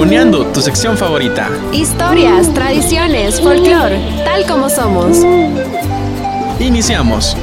Buneando, tu sección favorita. Historias, tradiciones, folclore, tal como somos. Iniciamos.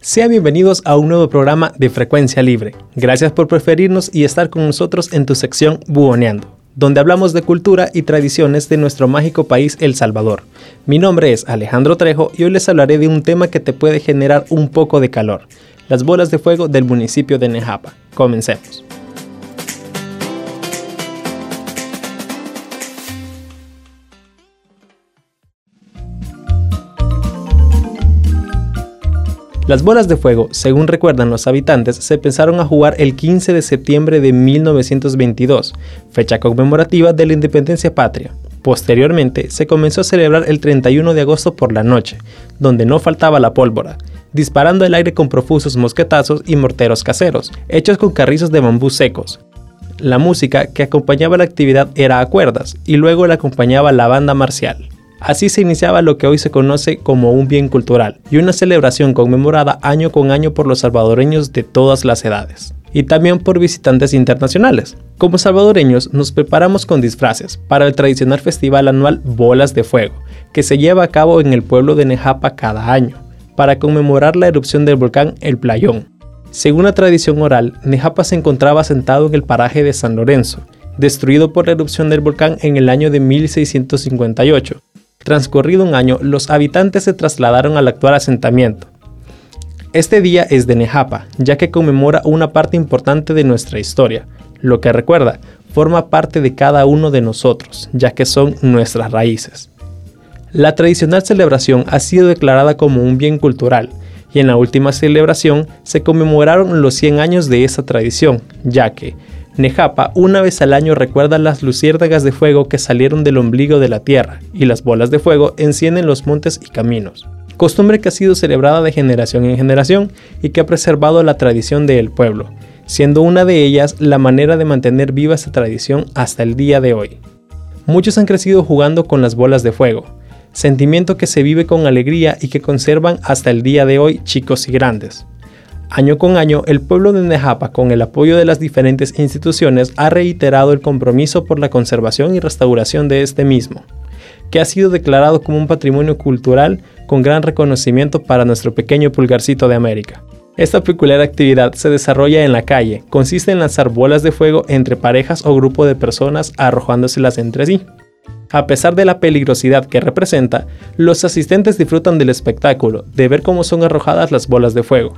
Sean bienvenidos a un nuevo programa de Frecuencia Libre. Gracias por preferirnos y estar con nosotros en tu sección Buoneando, donde hablamos de cultura y tradiciones de nuestro mágico país El Salvador. Mi nombre es Alejandro Trejo y hoy les hablaré de un tema que te puede generar un poco de calor, las bolas de fuego del municipio de Nejapa. Comencemos. Las bolas de fuego, según recuerdan los habitantes, se pensaron a jugar el 15 de septiembre de 1922, fecha conmemorativa de la independencia patria. Posteriormente, se comenzó a celebrar el 31 de agosto por la noche, donde no faltaba la pólvora, disparando el aire con profusos mosquetazos y morteros caseros, hechos con carrizos de bambú secos. La música que acompañaba la actividad era a cuerdas, y luego la acompañaba la banda marcial. Así se iniciaba lo que hoy se conoce como un bien cultural y una celebración conmemorada año con año por los salvadoreños de todas las edades y también por visitantes internacionales. Como salvadoreños nos preparamos con disfraces para el tradicional festival anual Bolas de Fuego, que se lleva a cabo en el pueblo de Nejapa cada año, para conmemorar la erupción del volcán El Playón. Según la tradición oral, Nejapa se encontraba sentado en el paraje de San Lorenzo, destruido por la erupción del volcán en el año de 1658, Transcurrido un año, los habitantes se trasladaron al actual asentamiento. Este día es de Nejapa, ya que conmemora una parte importante de nuestra historia. Lo que recuerda, forma parte de cada uno de nosotros, ya que son nuestras raíces. La tradicional celebración ha sido declarada como un bien cultural, y en la última celebración se conmemoraron los 100 años de esa tradición, ya que Nejapa una vez al año recuerda las luciérnagas de fuego que salieron del ombligo de la tierra y las bolas de fuego encienden los montes y caminos. Costumbre que ha sido celebrada de generación en generación y que ha preservado la tradición del pueblo, siendo una de ellas la manera de mantener viva esa tradición hasta el día de hoy. Muchos han crecido jugando con las bolas de fuego, sentimiento que se vive con alegría y que conservan hasta el día de hoy chicos y grandes. Año con año, el pueblo de Nejapa, con el apoyo de las diferentes instituciones, ha reiterado el compromiso por la conservación y restauración de este mismo, que ha sido declarado como un patrimonio cultural con gran reconocimiento para nuestro pequeño pulgarcito de América. Esta peculiar actividad se desarrolla en la calle, consiste en lanzar bolas de fuego entre parejas o grupo de personas arrojándoselas entre sí. A pesar de la peligrosidad que representa, los asistentes disfrutan del espectáculo, de ver cómo son arrojadas las bolas de fuego.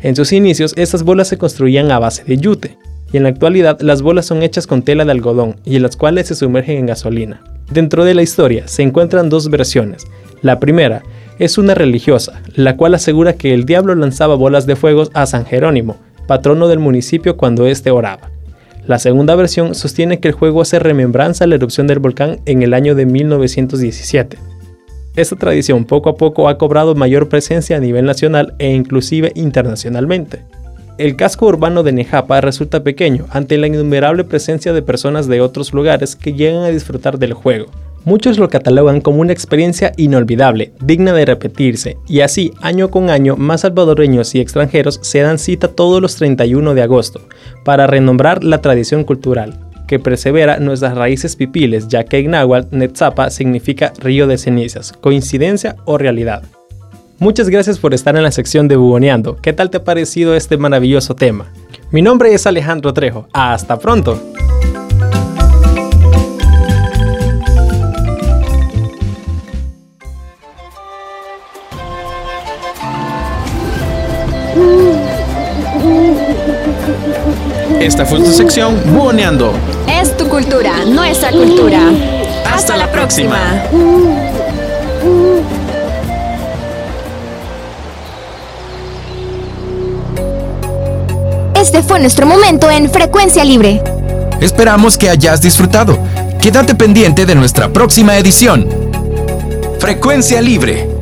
En sus inicios, estas bolas se construían a base de yute, y en la actualidad las bolas son hechas con tela de algodón y en las cuales se sumergen en gasolina. Dentro de la historia se encuentran dos versiones. La primera es una religiosa, la cual asegura que el diablo lanzaba bolas de fuego a San Jerónimo, patrono del municipio cuando éste oraba. La segunda versión sostiene que el juego hace remembranza a la erupción del volcán en el año de 1917. Esta tradición poco a poco ha cobrado mayor presencia a nivel nacional e inclusive internacionalmente. El casco urbano de Nejapa resulta pequeño ante la innumerable presencia de personas de otros lugares que llegan a disfrutar del juego. Muchos lo catalogan como una experiencia inolvidable, digna de repetirse, y así año con año más salvadoreños y extranjeros se dan cita todos los 31 de agosto para renombrar la tradición cultural que persevera nuestras raíces pipiles, ya que en náhuatl Netzapa significa río de cenizas, coincidencia o realidad. Muchas gracias por estar en la sección de Bugoneando. ¿Qué tal te ha parecido este maravilloso tema? Mi nombre es Alejandro Trejo. Hasta pronto. Esta fue tu sección Buoneando. Es tu cultura, nuestra cultura. Hasta, la próxima. próxima. Este fue nuestro momento en Frecuencia Libre. Esperamos que hayas disfrutado. Quédate pendiente de nuestra próxima edición. Frecuencia Libre